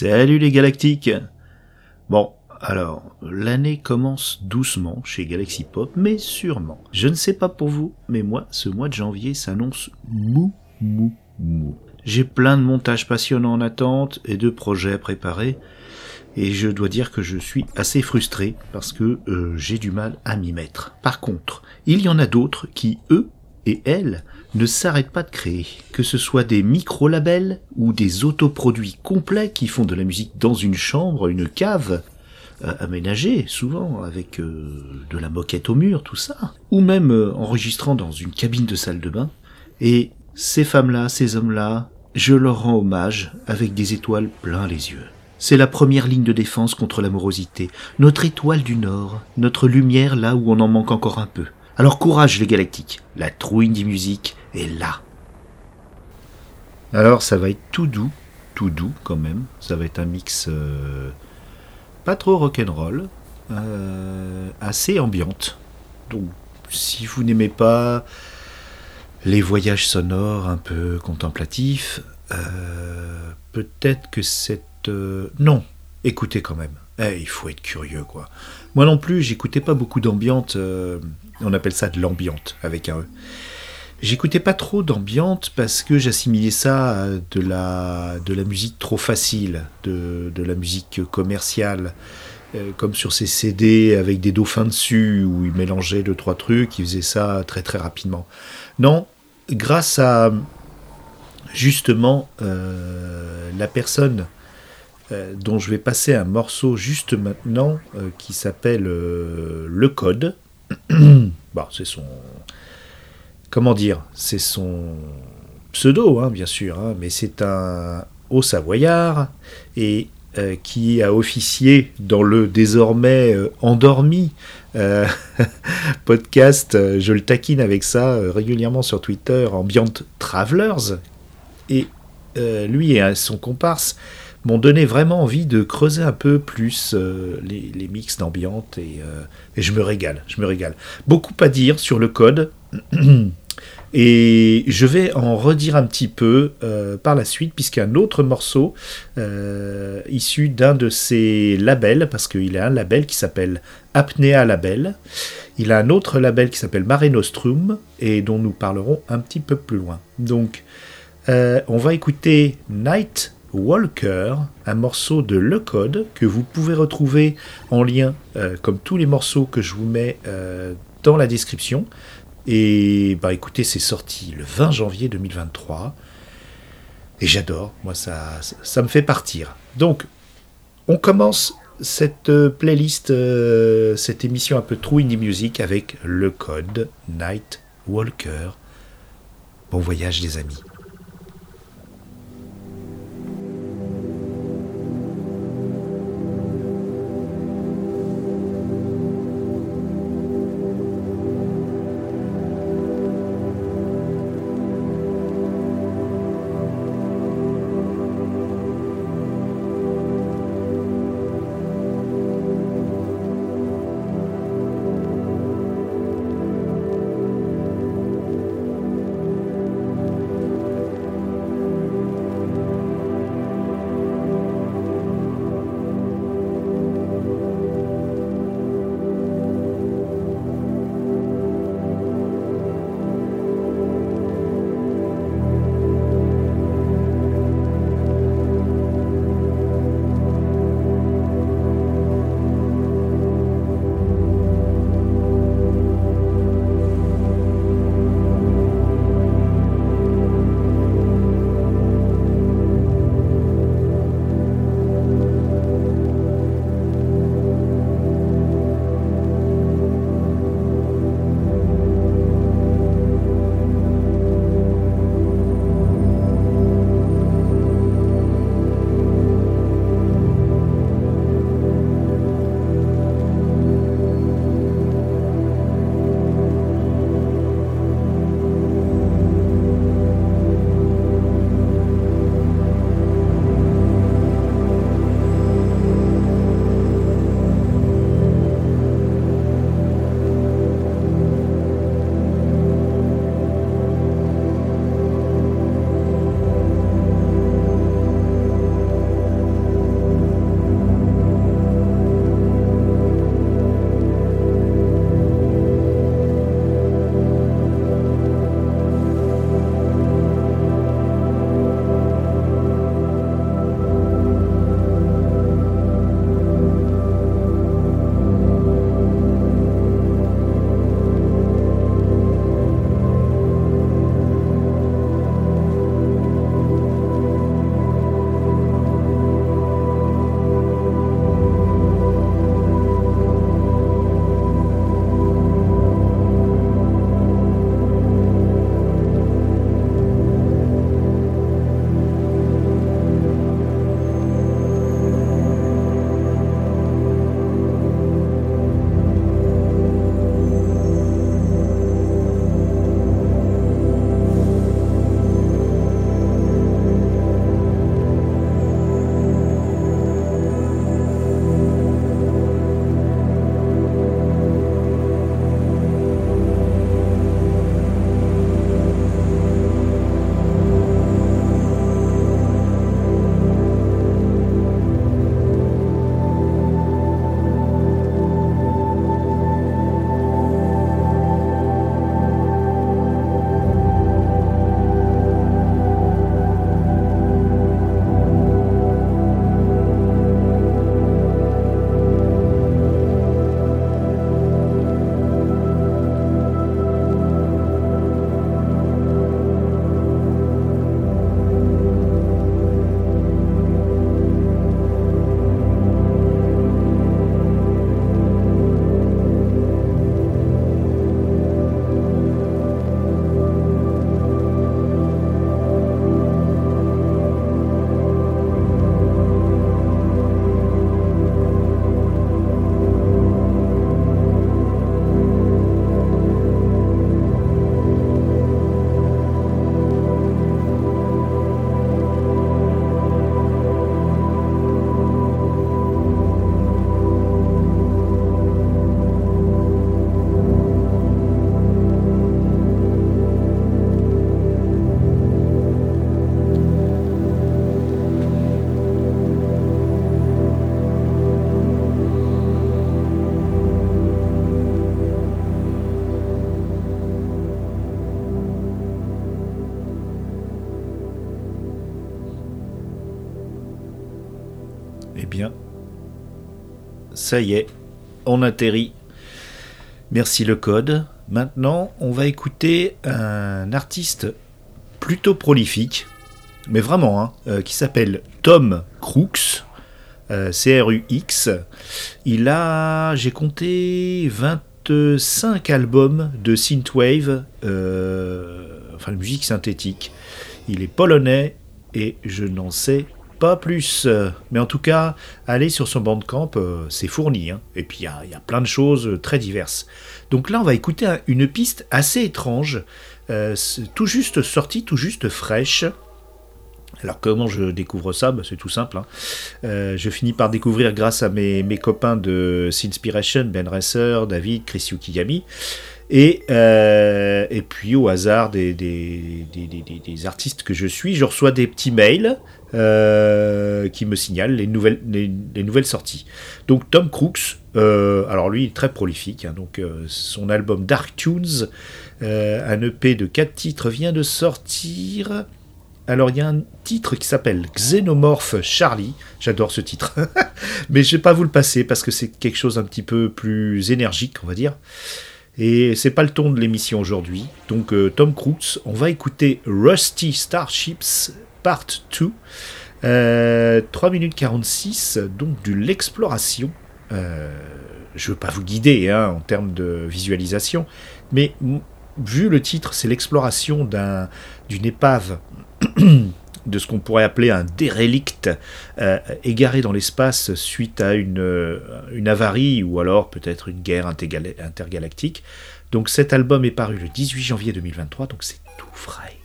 Salut les galactiques Bon, alors, l'année commence doucement chez Galaxy Pop, mais sûrement. Je ne sais pas pour vous, mais moi, ce mois de janvier s'annonce mou, mou, mou. J'ai plein de montages passionnants en attente et de projets à préparer, et je dois dire que je suis assez frustré parce que euh, j'ai du mal à m'y mettre. Par contre, il y en a d'autres qui, eux et elles, ne s'arrêtent pas de créer, que ce soit des micro-labels ou des autoproduits complets qui font de la musique dans une chambre, une cave, euh, aménagée souvent avec euh, de la moquette au mur, tout ça, ou même euh, enregistrant dans une cabine de salle de bain. Et ces femmes-là, ces hommes-là, je leur rends hommage avec des étoiles plein les yeux. C'est la première ligne de défense contre l'amorosité, notre étoile du Nord, notre lumière là où on en manque encore un peu. Alors courage les galactiques, la trouille indie musique est là. Alors ça va être tout doux, tout doux quand même. Ça va être un mix euh, pas trop rock'n'roll, euh, assez ambiante. Donc si vous n'aimez pas les voyages sonores un peu contemplatifs, euh, peut-être que cette... non, écoutez quand même. Eh, il faut être curieux quoi. Moi non plus, j'écoutais pas beaucoup d'ambiante on appelle ça de l'ambiante avec un E. J'écoutais pas trop d'ambiante parce que j'assimilais ça à de la, de la musique trop facile, de, de la musique commerciale, euh, comme sur ces CD avec des dauphins dessus où ils mélangeaient deux trois trucs, ils faisaient ça très très rapidement. Non, grâce à justement euh, la personne euh, dont je vais passer un morceau juste maintenant qui s'appelle Le Code. bon, c'est son. Comment dire C'est son pseudo, hein, bien sûr, hein, mais c'est un haut savoyard et euh, qui a officié dans le désormais euh, endormi euh, podcast. je le taquine avec ça régulièrement sur Twitter, Ambient Travelers. Et lui et son comparse m'ont donné vraiment envie de creuser un peu plus euh, les, mix d'ambiance euh, et, je me régale, je me régale. Beaucoup à dire sur le code et je vais en redire un petit peu euh, par la suite puisqu'un autre morceau issu d'un de ses labels, parce qu'il a un label qui s'appelle Apnea Label, il a un autre label qui s'appelle Mare Nostrum et dont nous parlerons un petit peu plus loin. Donc on va écouter Night Walker, un morceau de Le Code que vous pouvez retrouver en lien, euh, comme tous les morceaux que je vous mets euh, dans la description. Et bah écoutez, c'est sorti le 20 janvier 2023. Et j'adore, moi ça, ça me fait partir. Donc, on commence cette euh, playlist, cette émission un peu True Indie Music avec Le Code, Night Walker. Bon voyage les amis. Bien, ça y est, on atterrit. Merci le code. Maintenant, on va écouter un artiste plutôt prolifique, mais vraiment, hein, euh, qui s'appelle Tom Crooks. Euh, C-R-U-X. Il a, j'ai compté 25 albums de synthwave, euh, enfin de musique synthétique. Il est polonais et je n'en sais pas plus. Mais en tout cas, allez sur son bandcamp, euh, c'est fourni. Hein. Et puis il y, a plein de choses très diverses. Donc là, on va écouter une piste assez étrange, euh, tout juste sortie, tout juste fraîche. Alors comment je découvre ça? Bah, C'est tout simple. Hein. Euh, je finis par découvrir grâce à mes, copains de Sinspiration, Ben Resser, David, Chris Yukiyami. Et, euh, et puis au hasard des, artistes que je suis, je reçois des petits mails euh, qui me signalent les nouvelles, les, les nouvelles sorties. Donc Tom Crooks, euh, alors lui, il est très prolifique. Hein, donc euh, son album Dark Tunes, un EP de 4 titres, vient de sortir. Alors il y a un titre qui s'appelle Xenomorph Charlie, j'adore ce titre, mais je vais pas vous le passer parce que c'est quelque chose un petit peu plus énergique, on va dire. Et c'est pas le ton de l'émission aujourd'hui. Donc Tom Crooks, on va écouter Rusty Starships Part 2. Euh, 3 minutes 46, donc de l'exploration. Euh, je veux pas vous guider hein, en termes de visualisation, mais vu le titre, c'est l'exploration d'un, d'une épave de ce qu'on pourrait appeler un dérélict euh, égaré dans l'espace suite à une, euh, une avarie ou alors peut-être une guerre intergalactique. Donc cet album est paru le 18 janvier 2023, donc c'est tout frais.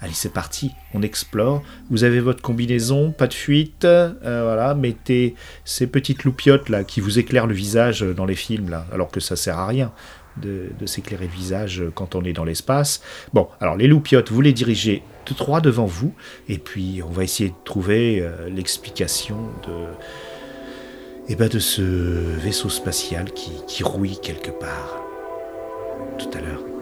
Allez, c'est parti, on explore. Vous avez votre combinaison, pas de fuite. Euh, voilà, mettez ces petites loupiottes là qui vous éclairent le visage dans les films là, alors que ça sert à rien de, s'éclairer le visage quand on est dans l'espace. Bon, alors les loupiottes, vous les dirigez de trois devant vous, et puis on va essayer de trouver euh, l'explication de, eh ben, de ce vaisseau spatial qui rouille quelque part. Tout à l'heure.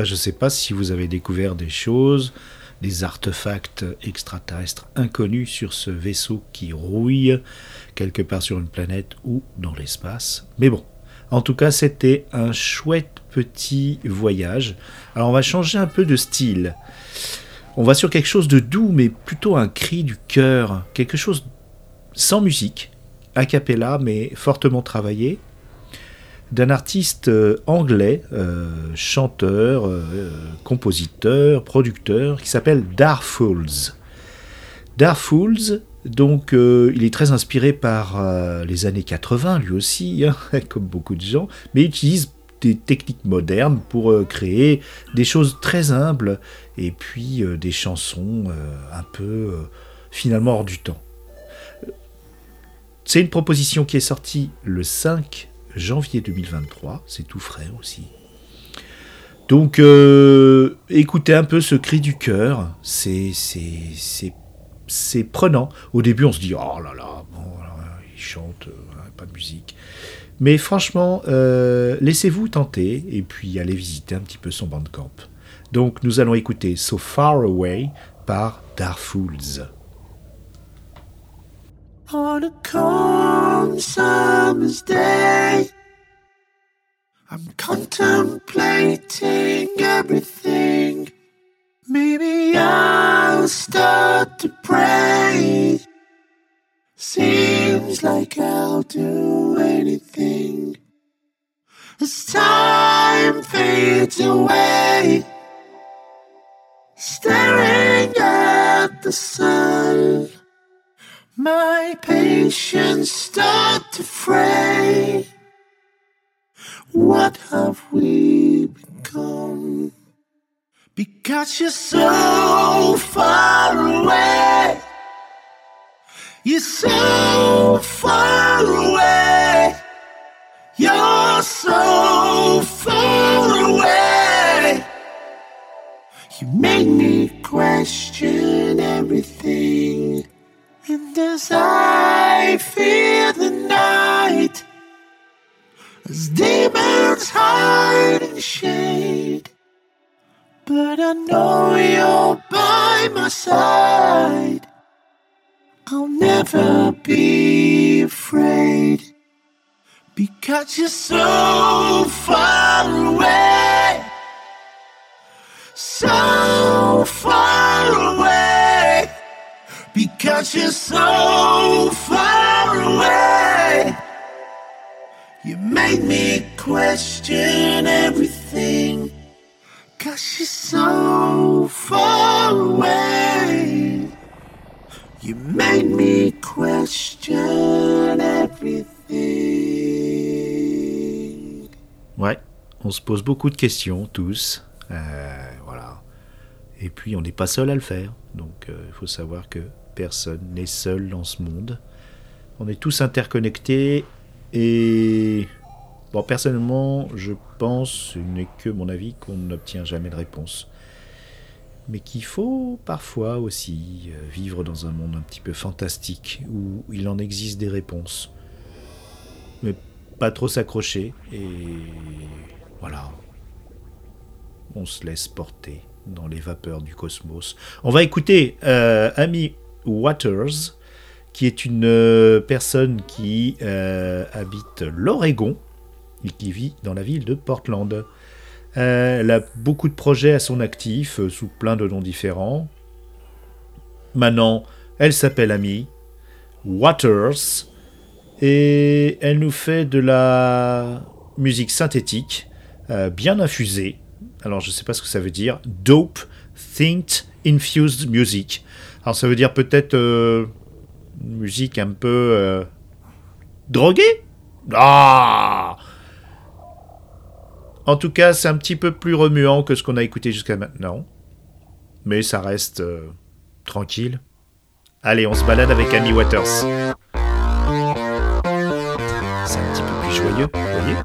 Bah, je ne sais pas si vous avez découvert des choses, des artefacts extraterrestres inconnus sur ce vaisseau qui rouille quelque part sur une planète ou dans l'espace. Mais bon, en tout cas, c'était un chouette petit voyage. Alors, on va changer un peu de style. On va sur quelque chose de doux, mais plutôt un cri du cœur, quelque chose sans musique, a cappella, mais fortement travaillé, d'un artiste euh, anglais, euh, chanteur, euh, compositeur, producteur, qui s'appelle Darfools. Darfools, donc il est très inspiré par les années 80 lui aussi, hein, comme beaucoup de gens, mais il utilise des techniques modernes pour créer des choses très humbles et puis des chansons un peu finalement hors du temps. C'est une proposition qui est sortie le 5 janvier 2023, c'est tout frais aussi. Donc euh, écoutez un peu ce cri du cœur, c'est c'est prenant. Au début on se dit oh là là, bon, il chante, euh, pas de musique. Mais franchement, euh, laissez-vous tenter et puis allez visiter un petit peu son bandcamp. Donc nous allons écouter So Far Away par Darfools. On a calm summer's day, I'm contemplating everything. Maybe I'll start to pray. Seems like I'll do anything as time fades away. Staring at the sun my patience start to fray. What have we become? Because you're so far away. You're so far away. You're so far away. You make me question everything. And as I fear the night, as demons hide in shade, but I know you're by my side. I'll never be afraid because you're so far away, so far. Because you're so far away. You made me question everything. Cause you're so far away. You made me question everything. Ouais, on se pose beaucoup de questions, tous. Euh, voilà. Et puis on n'est pas seul à le faire. Donc euh, il faut savoir que personne n'est seul dans ce monde. On est tous interconnectés et bon personnellement je pense, ce n'est que mon avis, qu'on n'obtient jamais de réponse. Mais qu'il faut parfois aussi euh, vivre dans un monde un petit peu fantastique où il en existe des réponses. Mais pas trop s'accrocher et voilà. On se laisse porter dans les vapeurs du cosmos. On va écouter euh, Amy Waters, qui est une euh, personne qui euh, habite l'Oregon et qui vit dans la ville de Portland. elle a beaucoup de projets à son actif, sous plein de noms différents. Maintenant, elle s'appelle Amy Waters et elle nous fait de la musique synthétique bien infusée alors, je ne sais pas ce que ça veut dire. Dope Think Infused Music. Alors, ça veut dire peut-être euh, musique un peu euh, droguée? Ah En tout cas, c'est un petit peu plus remuant que ce qu'on a écouté jusqu'à maintenant. Mais ça reste euh, tranquille. Allez, on se balade avec Amy Waters. C'est un petit peu plus joyeux, vous voyez?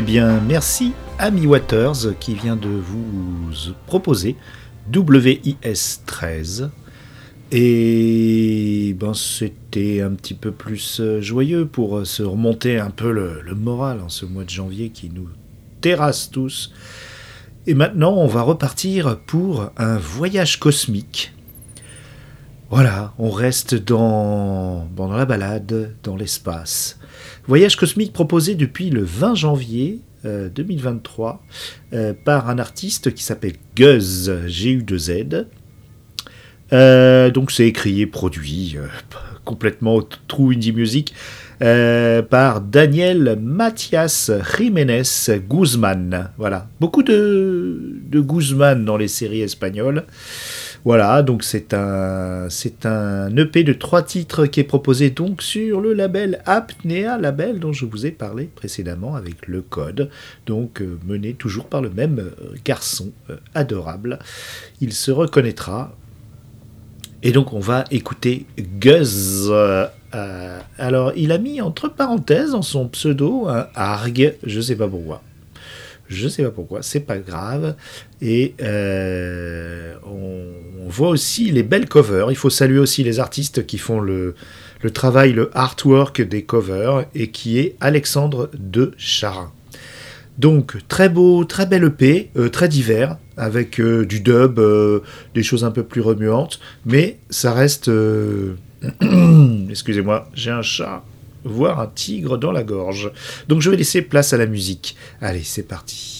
Eh bien, merci Amy Waters qui vient de vous proposer WIS 13. Et ben, c'était un petit peu plus euh, joyeux pour euh, se remonter un peu le, le moral en ce mois de janvier qui nous terrasse tous. Et maintenant, on va repartir pour un voyage cosmique. Voilà, on reste dans, dans la balade, dans l'espace. Voyage cosmique proposé depuis le 20 janvier 2023 euh, par un artiste qui s'appelle Guz, G-U-2-Z. Euh, donc c'est écrit et produit euh, complètement true indie music par Daniel Mathias Jiménez Guzman. Voilà, beaucoup de, de Guzman dans les séries espagnoles. Voilà, donc c'est un, c'est un EP de trois titres qui est proposé donc sur le label Apnea, label dont je vous ai parlé précédemment avec le code, donc euh, mené toujours par le même euh, garçon euh, adorable. Il se reconnaîtra. Et donc on va écouter Guz. alors il a mis entre parenthèses en son pseudo un Arg, je sais pas pourquoi. Je sais pas pourquoi, c'est pas grave. Et euh, on, voit aussi les belles covers. Il faut saluer aussi les artistes qui font le, le travail, le artwork des covers, et qui est Alexandre de Charin. Donc très beau, très bel EP, euh, très divers, avec euh, du dub, des choses un peu plus remuantes, mais ça reste... Excusez-moi, j'ai un chat voir un tigre dans la gorge. Donc je vais laisser place à la musique. Allez, c'est parti.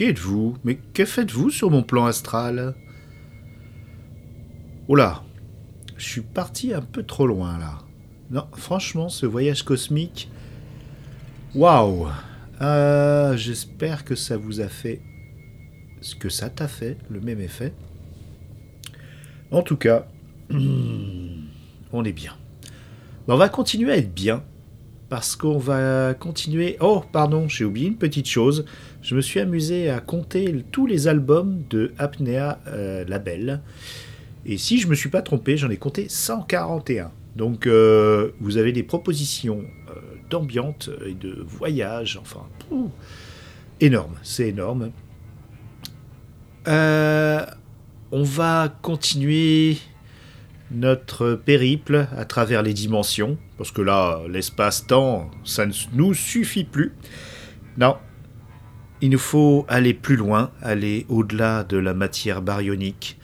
Êtes-vous? Mais que faites-vous sur mon plan astral? Oh là Je suis parti un peu trop loin là. Non, franchement, ce voyage cosmique. Waouh euh, J'espère que ça vous a fait ce que ça t'a fait, le même effet. En tout cas, on est bien. on va continuer à être bien parce qu'on va continuer. Oh, pardon, j'ai oublié une petite chose. Je me suis amusé à compter tous les albums de Apnea euh, Label. Et si je ne me suis pas trompé, j'en ai compté 141. Donc euh, vous avez des propositions euh, d'ambiance et de voyage, enfin, énorme, c'est énorme. on va continuer notre périple à travers les dimensions, parce que là, l'espace-temps, ça ne nous suffit plus. Non, il nous faut aller plus loin, aller au-delà de la matière baryonique,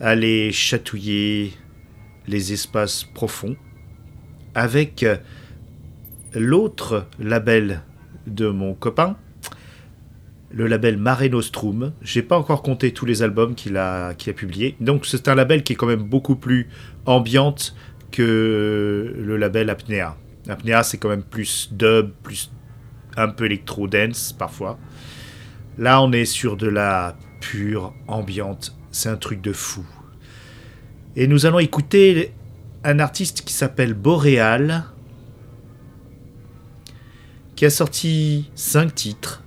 aller chatouiller les espaces profonds, avec l'autre label de mon copain, le label Mare Nostrum. J'ai pas encore compté tous les albums qu'il a, qu'il a publiés. Donc c'est un label qui est quand même beaucoup plus ambiante que le label Apnea. Apnea c'est quand même plus dub, plus un peu électro dance parfois. Là on est sur de la pure ambiante. C'est un truc de fou. Et nous allons écouter un artiste qui s'appelle Boréal, qui a sorti 5 titres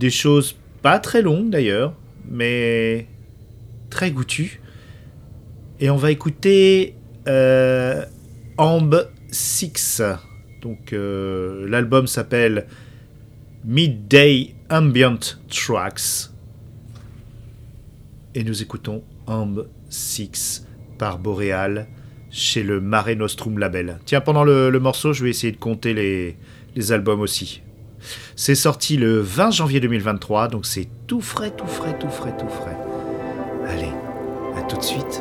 des choses pas très longues d'ailleurs, mais très goûtues. Et on va écouter euh, Amb 6. Donc euh, l'album s'appelle Midday Ambient Tracks. Et nous écoutons Amb 6 par Boreal chez le Mare Nostrum label. Tiens, pendant le, morceau, je vais essayer de compter les, les albums aussi. C'est sorti le 20 janvier 2023, donc c'est tout frais, tout frais, tout frais, tout frais. Allez, à tout de suite.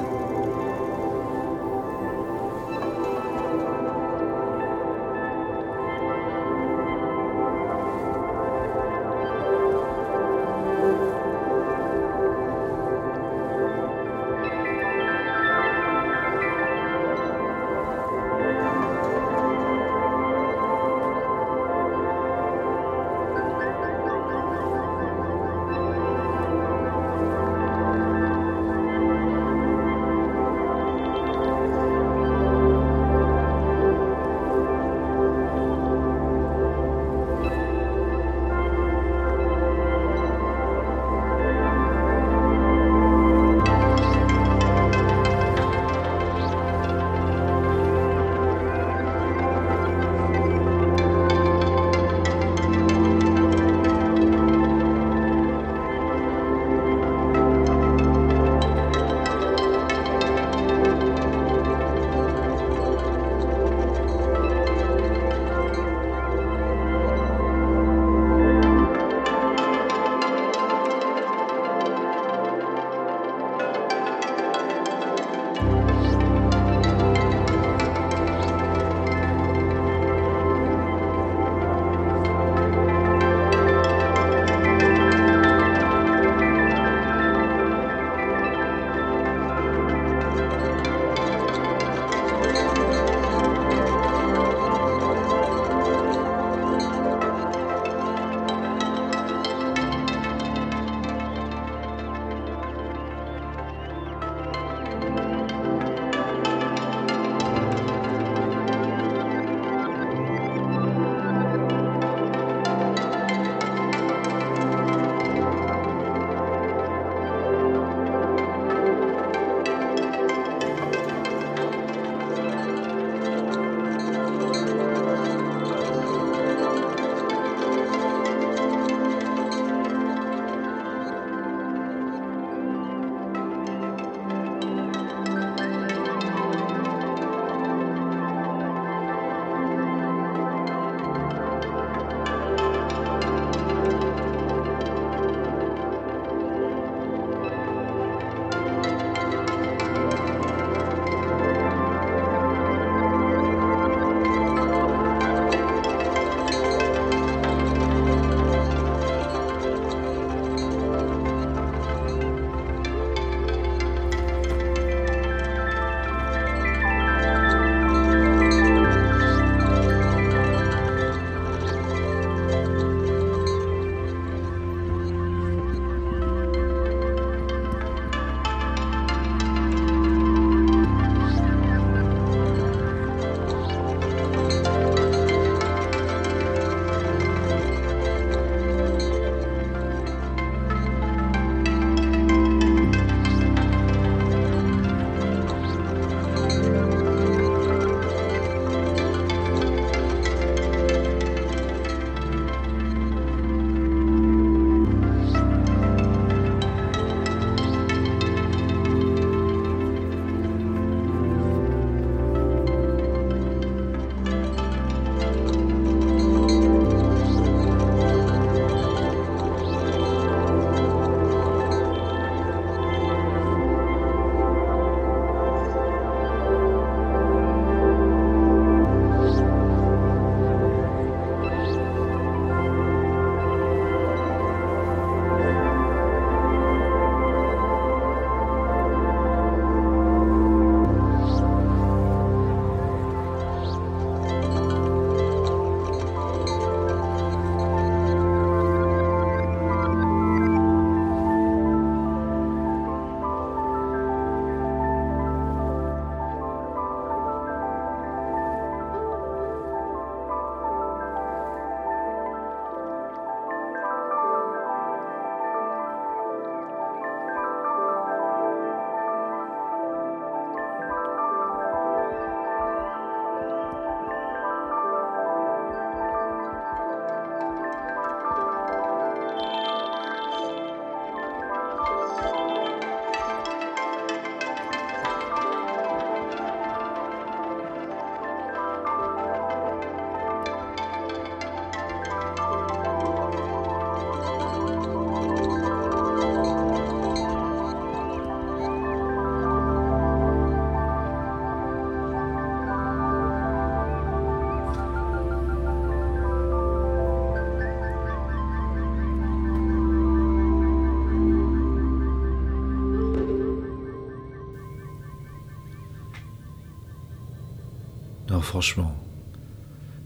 Non, franchement.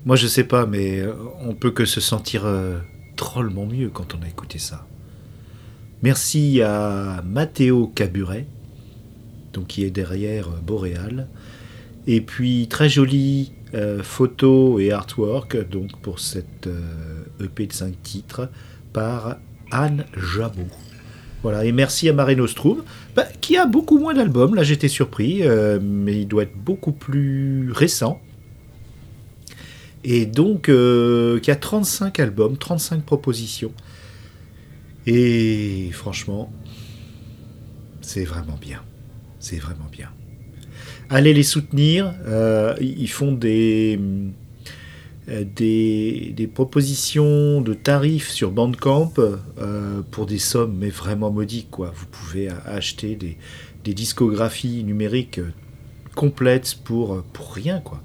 Moi, je sais pas, mais euh, on peut que se sentir euh, drôlement mieux quand on a écouté ça. Merci à Matteo Caburet, donc qui est derrière euh, Boréal. Et puis, très jolie euh, photo et artwork, donc pour cette EP de 5 titres, par Anne Jabot. Voilà, et merci à Mare Nostrum, bah, qui a beaucoup moins d'albums, là j'étais surpris, euh, mais il doit être beaucoup plus récent. Et donc, euh, qui a 35 albums, 35 propositions. Et franchement, c'est vraiment bien. C'est vraiment bien. Allez les soutenir. euh, ils font des, des, des propositions de tarifs sur Bandcamp euh, pour des sommes mais vraiment modiques. Quoi. Vous pouvez acheter des, des discographies numériques euh, complètes pour, euh, pour rien. quoi.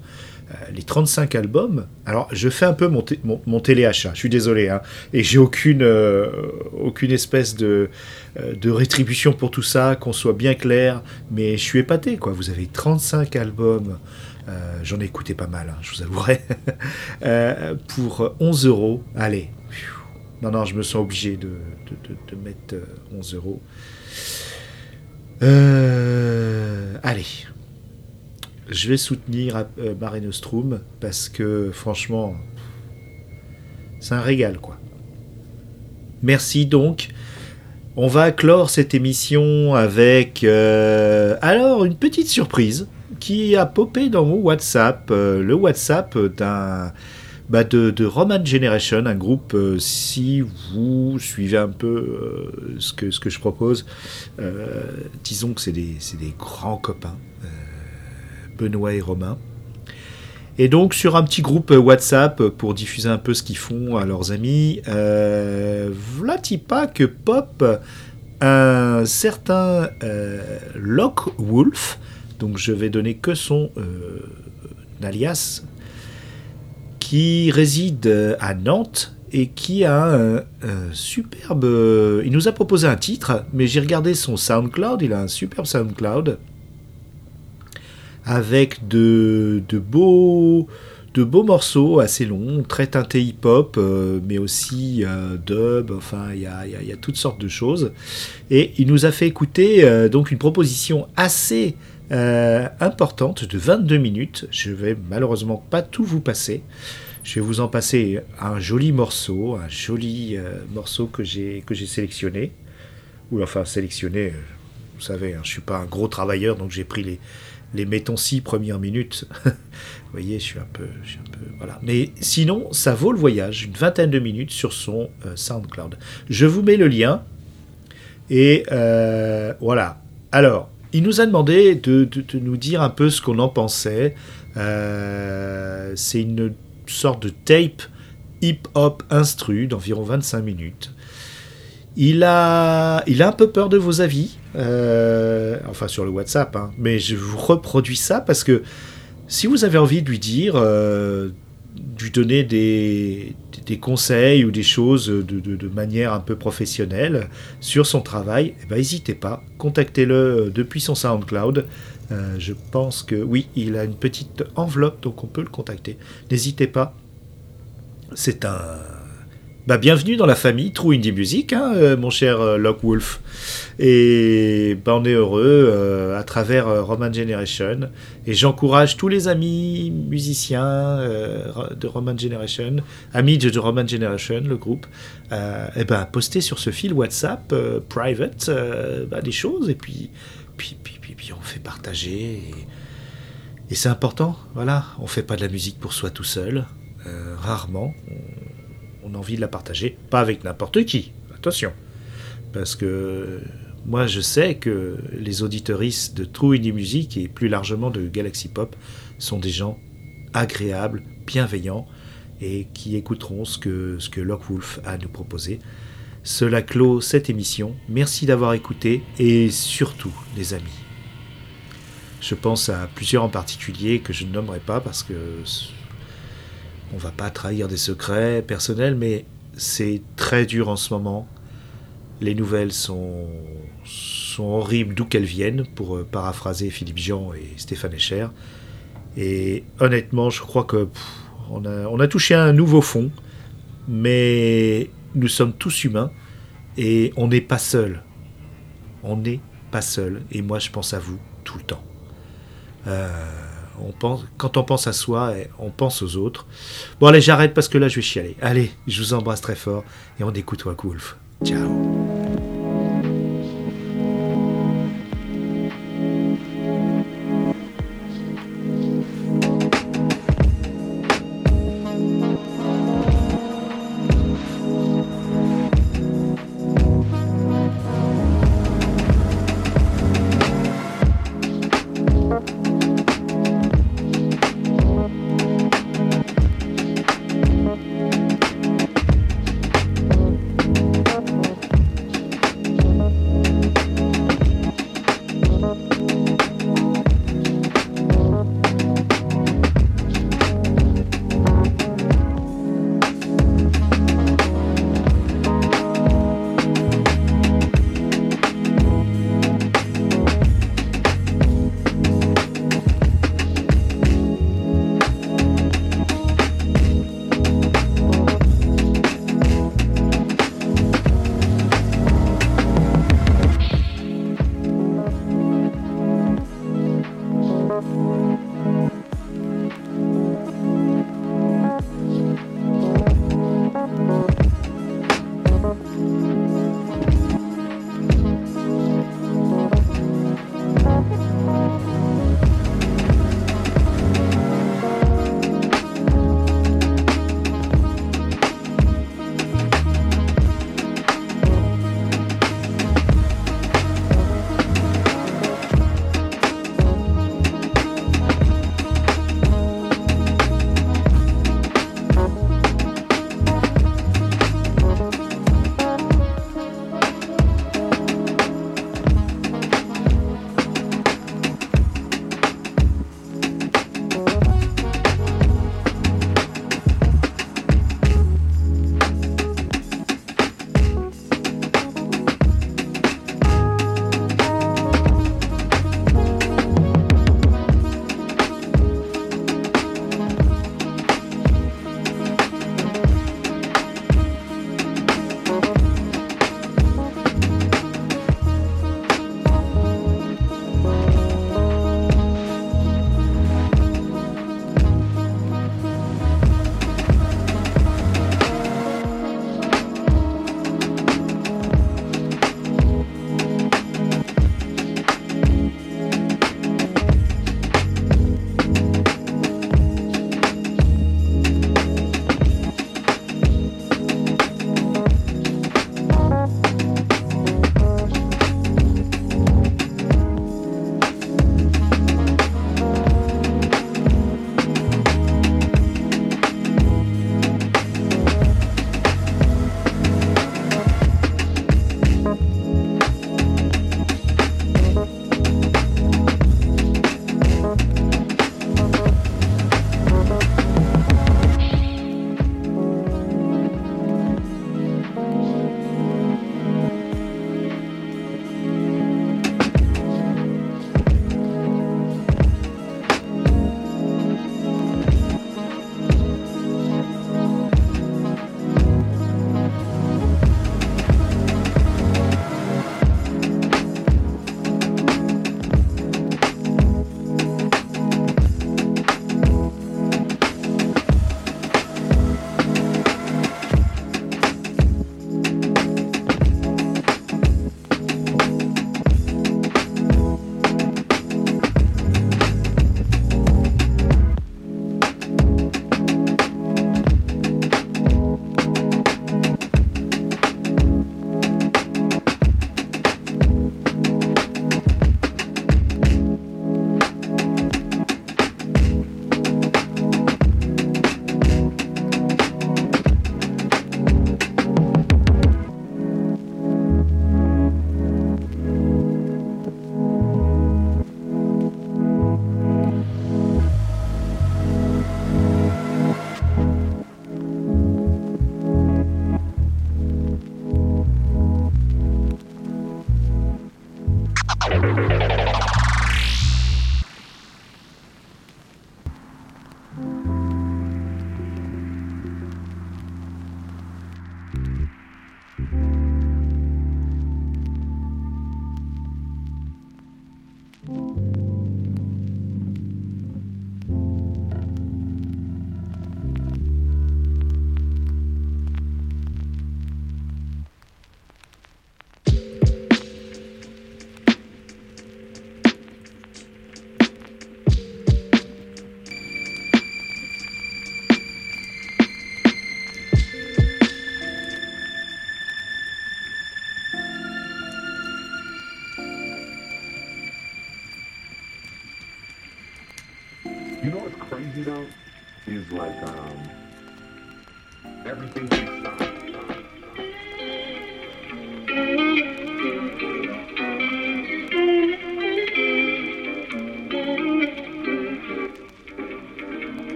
Euh, les 35 albums. Alors, je fais un peu mon, mon, téléachat, je suis désolé, hein, et j'ai aucune, euh, aucune espèce de, euh, de rétribution pour tout ça, qu'on soit bien clair, mais je suis épaté, quoi. Vous avez 35 albums, euh, j'en ai écouté pas mal, hein, je vous avouerai, Euh, pour 11 euros. Allez, non, non, je me sens obligé de, mettre euh, 11 euros. Euh, allez, je vais soutenir euh, Mare Nostrum parce que franchement, c'est un régal quoi. Merci donc. On va clore cette émission avec euh, alors une petite surprise qui a popé dans mon WhatsApp, euh, le WhatsApp d'un bah, de, de Roman Generation, un groupe, euh, si vous suivez un peu euh, ce, que, ce que je propose, disons que c'est des, des grands copains. Benoît et Romain. Et donc sur un petit groupe WhatsApp pour diffuser un peu ce qu'ils font à leurs amis, euh, pas que pop un certain Locke Wolf, donc je vais donner que son euh, alias, qui réside à Nantes et qui a un, superbe... Il nous a proposé un titre, mais j'ai regardé son SoundCloud, il a un superbe SoundCloud avec de, beaux de beaux morceaux assez longs, très teintés hip-hop, euh, mais aussi euh, dub, enfin il y a, toutes sortes de choses. Et il nous a fait écouter euh, donc une proposition assez euh, importante de 22 minutes. Je vais malheureusement pas tout vous passer. Je vais vous en passer un joli morceau, un joli euh, morceau que j'ai que j'ai sélectionné. Ou enfin sélectionné, euh, vous savez, hein, je suis pas un gros travailleur, donc j'ai pris les, les mettons six premières minutes. Vous voyez, je suis un peu, je suis un peu, voilà. Mais sinon, ça vaut le voyage, une vingtaine de minutes sur son SoundCloud. Je vous mets le lien et voilà. Alors, il nous a demandé de, nous dire un peu ce qu'on en pensait. Euh, C'est une sorte de tape hip-hop instru d'environ 25 minutes. Il a, un peu peur de vos avis, euh, enfin sur le WhatsApp, hein, mais je vous reproduis ça parce que si vous avez envie de lui dire, euh, lui donner des, des conseils ou des choses de, de- manière un peu professionnelle sur son travail, eh ben, n'hésitez pas, contactez-le depuis son SoundCloud. Euh, je pense que oui, il a une petite enveloppe, donc on peut le contacter. N'hésitez pas. C'est un, bah, bienvenue dans la famille True Indie Music, hein, euh, mon cher euh, Locke Wolf. Et bah, on est heureux euh, à travers euh, Roman Generation. Et j'encourage tous les amis musiciens de Roman Generation, amis de, Roman Generation, le groupe, et ben, à poster sur ce fil WhatsApp private bah, des choses. Et puis, puis, puis, puis, puis on fait partager. Et, c'est important, voilà. On fait pas de la musique pour soi tout seul. Rarement. On, on a envie de la partager. Pas avec n'importe qui. Attention. Parce que moi, je sais que les auditeuristes de True Indie Music et plus largement de Galaxy Pop sont des gens agréables, bienveillants et qui écouteront ce que, ce que Locke Wolf a à nous proposer. Cela clôt cette émission. Merci d'avoir écouté et surtout, les amis, je pense à plusieurs en particulier que je ne nommerai pas parce que on va pas trahir des secrets personnels, mais c'est très dur en ce moment. Les nouvelles sont, horribles d'où qu'elles viennent, pour euh, paraphraser Philippe Jean et Stéphane Echer. Et honnêtement, je crois que on, a, a touché un nouveau fond, mais nous sommes tous humains et on n'est pas seul. On n'est pas seul. Et moi, je pense à vous tout le temps. Euh, quand on pense à soi, on pense aux autres. Bon, allez, j'arrête parce que là, je vais chialer. Allez, je vous embrasse très fort et on écoute Wolf. Ciao. Bye.